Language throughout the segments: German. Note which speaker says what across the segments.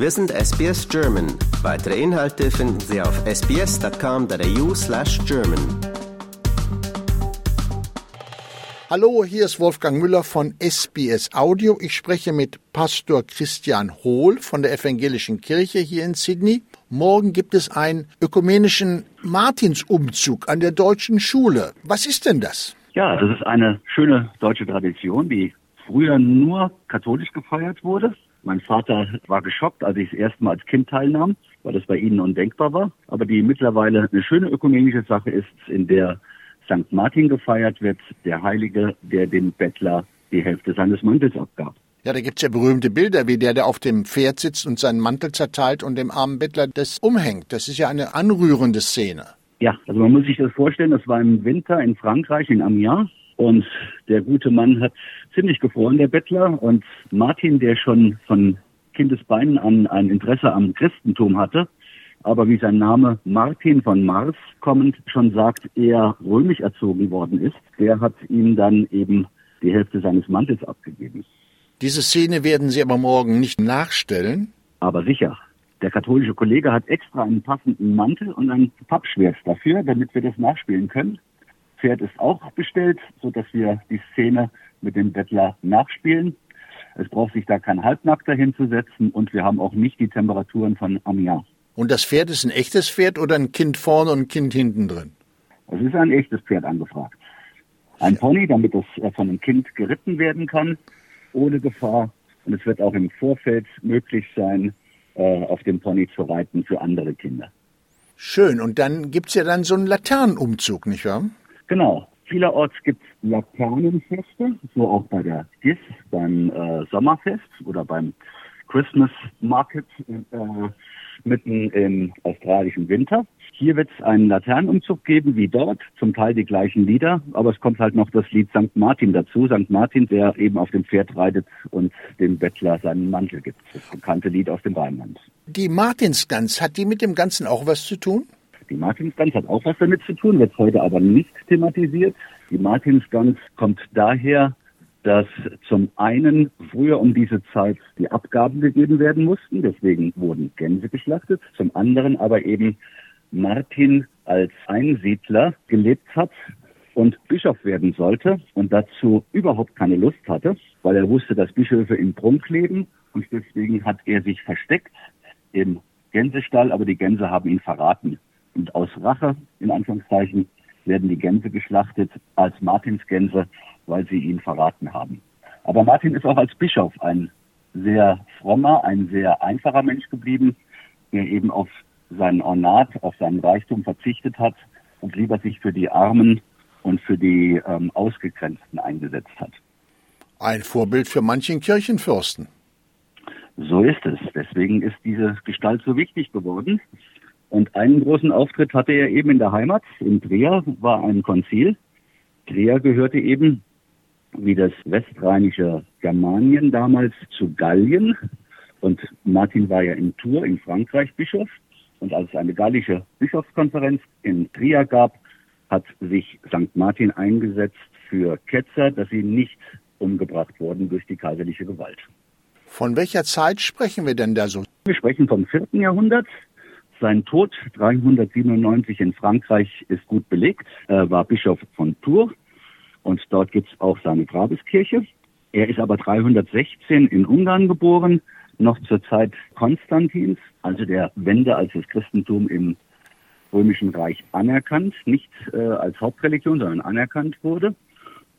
Speaker 1: Wir sind SBS German. Weitere Inhalte finden Sie auf sbs.com.au slash German.
Speaker 2: Hallo, hier ist Wolfgang Müller von SBS Audio. Ich spreche mit Pastor Christian Hohl von der Evangelischen Kirche hier in Sydney. Morgen gibt es einen ökumenischen Martinsumzug an der deutschen Schule. Was ist denn das?
Speaker 3: Ja, das ist eine schöne deutsche Tradition, die früher nur katholisch gefeiert wurde. Mein Vater war geschockt, als ich das erste Mal als Kind teilnahm, weil das bei ihnen undenkbar war. Aber die mittlerweile eine schöne ökumenische Sache ist, in der St. Martin gefeiert wird, der Heilige, der dem Bettler die Hälfte seines Mantels abgab.
Speaker 2: Ja, da gibt's ja berühmte Bilder, wie der, der auf dem Pferd sitzt und seinen Mantel zerteilt und dem armen Bettler das umhängt. Das ist ja eine anrührende Szene.
Speaker 3: Ja, also man muss sich das vorstellen, das war im Winter in Frankreich, in Amiens. Und der gute Mann hat ziemlich gefroren, der Bettler. Und Martin, der schon von Kindesbeinen an ein Interesse am Christentum hatte, aber wie sein Name Martin von Mars kommend schon sagt, eher römisch erzogen worden ist, der hat ihm dann eben die Hälfte seines Mantels abgegeben.
Speaker 2: Diese Szene werden Sie aber morgen nicht nachstellen?
Speaker 3: Aber sicher. Der katholische Kollege hat extra einen passenden Mantel und ein Pappschwert dafür, damit wir das nachspielen können. Pferd ist auch bestellt, so dass wir die Szene mit dem Bettler nachspielen. Es braucht sich da kein Halbnackter hinzusetzen und wir haben auch nicht die Temperaturen von Amiens.
Speaker 2: Und das Pferd ist ein echtes Pferd oder ein Kind vorne und ein Kind hinten drin?
Speaker 3: Es ist ein echtes Pferd angefragt. Ein Pony, damit es äh, von einem Kind geritten werden kann, ohne Gefahr. Und es wird auch im Vorfeld möglich sein, äh, auf dem Pony zu reiten für andere Kinder.
Speaker 2: Schön. Und dann gibt's ja dann so einen Laternenumzug, nicht wahr?
Speaker 3: Genau. Vielerorts gibt es Laternenfeste, so auch bei der GIS, beim äh, Sommerfest oder beim Christmas Market äh, mitten im australischen Winter. Hier wird es einen Laternenumzug geben, wie dort, zum Teil die gleichen Lieder, aber es kommt halt noch das Lied St. Martin dazu. St. Martin, der eben auf dem Pferd reitet und dem Bettler seinen Mantel gibt. Das bekannte Lied aus dem Rheinland.
Speaker 2: Die Martinsgans, hat die mit dem Ganzen auch was zu tun?
Speaker 3: Die Martinsgans hat auch was damit zu tun, wird heute aber nicht thematisiert. Die Martinsgans kommt daher, dass zum einen früher um diese Zeit die Abgaben gegeben werden mussten, deswegen wurden Gänse geschlachtet, zum anderen aber eben Martin als Einsiedler gelebt hat und Bischof werden sollte und dazu überhaupt keine Lust hatte, weil er wusste, dass Bischöfe im Prunk leben und deswegen hat er sich versteckt im Gänsestall, aber die Gänse haben ihn verraten. Und aus Rache, in Anführungszeichen, werden die Gänse geschlachtet als Martinsgänse, weil sie ihn verraten haben. Aber Martin ist auch als Bischof ein sehr frommer, ein sehr einfacher Mensch geblieben, der eben auf seinen Ornat, auf seinen Reichtum verzichtet hat und lieber sich für die Armen und für die ähm, Ausgegrenzten eingesetzt hat.
Speaker 2: Ein Vorbild für manchen Kirchenfürsten.
Speaker 3: So ist es. Deswegen ist diese Gestalt so wichtig geworden. Und einen großen Auftritt hatte er eben in der Heimat. In Trier war ein Konzil. Trier gehörte eben, wie das westrheinische Germanien damals, zu Gallien. Und Martin war ja in Tours in Frankreich Bischof. Und als es eine gallische Bischofskonferenz in Trier gab, hat sich St. Martin eingesetzt für Ketzer, dass sie nicht umgebracht wurden durch die kaiserliche Gewalt.
Speaker 2: Von welcher Zeit sprechen wir denn da so?
Speaker 3: Wir sprechen vom vierten Jahrhundert. Sein Tod 397 in Frankreich ist gut belegt. Er war Bischof von Tours und dort gibt es auch seine Grabeskirche. Er ist aber 316 in Ungarn geboren, noch zur Zeit Konstantins, also der Wende, als das Christentum im Römischen Reich anerkannt, nicht äh, als Hauptreligion, sondern anerkannt wurde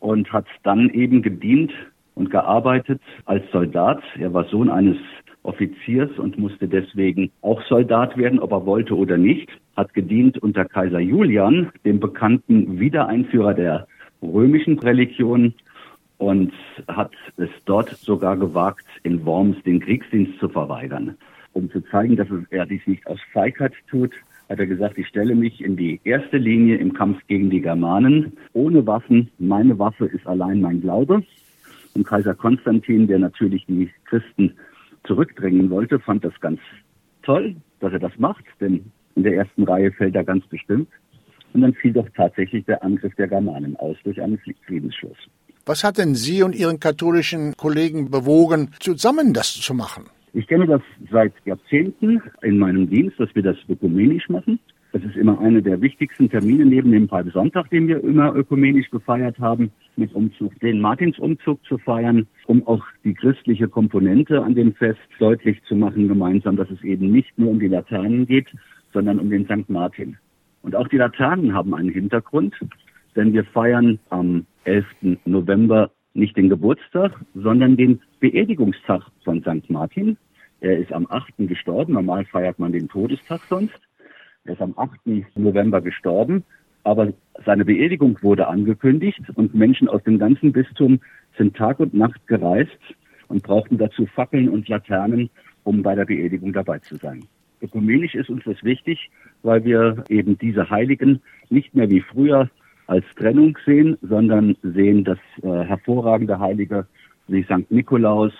Speaker 3: und hat dann eben gedient und gearbeitet als Soldat. Er war Sohn eines Offiziers und musste deswegen auch Soldat werden, ob er wollte oder nicht, hat gedient unter Kaiser Julian, dem bekannten Wiedereinführer der römischen Religion und hat es dort sogar gewagt, in Worms den Kriegsdienst zu verweigern. Um zu zeigen, dass er dies nicht aus Feigheit tut, hat er gesagt, ich stelle mich in die erste Linie im Kampf gegen die Germanen, ohne Waffen. Meine Waffe ist allein mein Glaube. Und Kaiser Konstantin, der natürlich die Christen zurückdrängen wollte, fand das ganz toll, dass er das macht, denn in der ersten Reihe fällt er ganz bestimmt. Und dann fiel doch tatsächlich der Angriff der Germanen aus durch einen Friedensschluss.
Speaker 2: Was hat denn Sie und Ihren katholischen Kollegen bewogen, zusammen das zu machen?
Speaker 3: Ich kenne das seit Jahrzehnten in meinem Dienst, dass wir das ökumenisch machen. Das ist immer einer der wichtigsten Termine neben dem Palmsonntag, den wir immer ökumenisch gefeiert haben, mit Umzug, den Martinsumzug zu feiern, um auch die christliche Komponente an dem Fest deutlich zu machen gemeinsam, dass es eben nicht nur um die Laternen geht, sondern um den St. Martin. Und auch die Laternen haben einen Hintergrund, denn wir feiern am 11. November nicht den Geburtstag, sondern den Beerdigungstag von St. Martin. Er ist am 8. gestorben. Normal feiert man den Todestag sonst. Er ist am 8. November gestorben. Aber seine Beerdigung wurde angekündigt und Menschen aus dem ganzen Bistum sind Tag und Nacht gereist und brauchten dazu Fackeln und Laternen, um bei der Beerdigung dabei zu sein. Ökumenisch ist uns das wichtig, weil wir eben diese Heiligen nicht mehr wie früher als Trennung sehen, sondern sehen, dass äh, hervorragende Heilige wie St. Nikolaus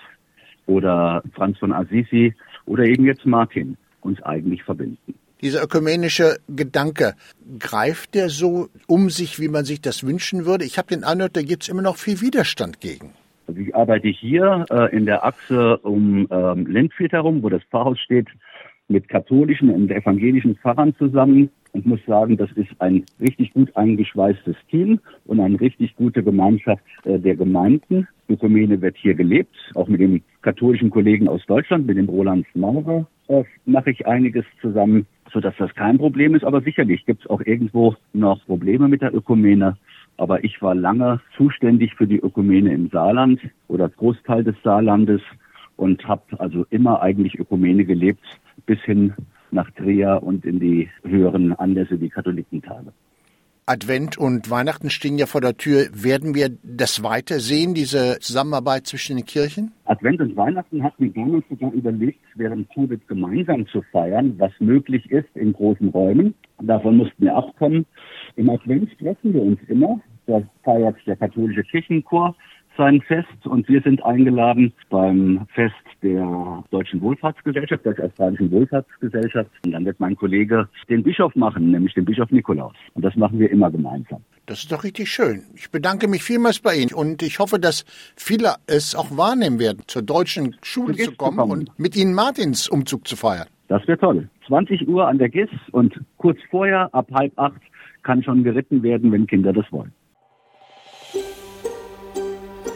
Speaker 3: oder Franz von Assisi oder eben jetzt Martin uns eigentlich verbinden.
Speaker 2: Dieser ökumenische Gedanke, greift der so um sich, wie man sich das wünschen würde? Ich habe den Eindruck, da gibt es immer noch viel Widerstand gegen.
Speaker 3: Also ich arbeite hier äh, in der Achse um ähm, Lindfield herum, wo das Pfarrhaus steht, mit katholischen und evangelischen Pfarrern zusammen und muss sagen, das ist ein richtig gut eingeschweißtes Team und eine richtig gute Gemeinschaft äh, der Gemeinden. Ökumene wird hier gelebt, auch mit den katholischen Kollegen aus Deutschland, mit dem Roland Maurer äh, mache ich einiges zusammen, sodass das kein Problem ist. Aber sicherlich gibt es auch irgendwo noch Probleme mit der Ökumene. Aber ich war lange zuständig für die Ökumene im Saarland oder Großteil des Saarlandes und habe also immer eigentlich Ökumene gelebt bis hin nach Trier und in die höheren Anlässe wie Katholikentage.
Speaker 2: Advent und Weihnachten stehen ja vor der Tür. Werden wir das weiter sehen, diese Zusammenarbeit zwischen den Kirchen?
Speaker 3: Advent und Weihnachten hatten wir damals sogar überlegt, während Covid gemeinsam zu feiern, was möglich ist in großen Räumen. Davon mussten wir abkommen. Im Advent treffen wir uns immer. Da feiert der katholische Kirchenchor sein Fest und wir sind eingeladen beim Fest der Deutschen Wohlfahrtsgesellschaft, der Australischen Wohlfahrtsgesellschaft. Und dann wird mein Kollege den Bischof machen, nämlich den Bischof Nikolaus. Und das machen wir immer gemeinsam.
Speaker 2: Das ist doch richtig schön. Ich bedanke mich vielmals bei Ihnen und ich hoffe, dass viele es auch wahrnehmen werden, zur deutschen Schule zu kommen, kommen, und mit Ihnen Martins Umzug zu feiern.
Speaker 3: Das wäre toll. 20 Uhr an der GIS und kurz vorher, ab halb acht, kann schon geritten werden, wenn Kinder das wollen.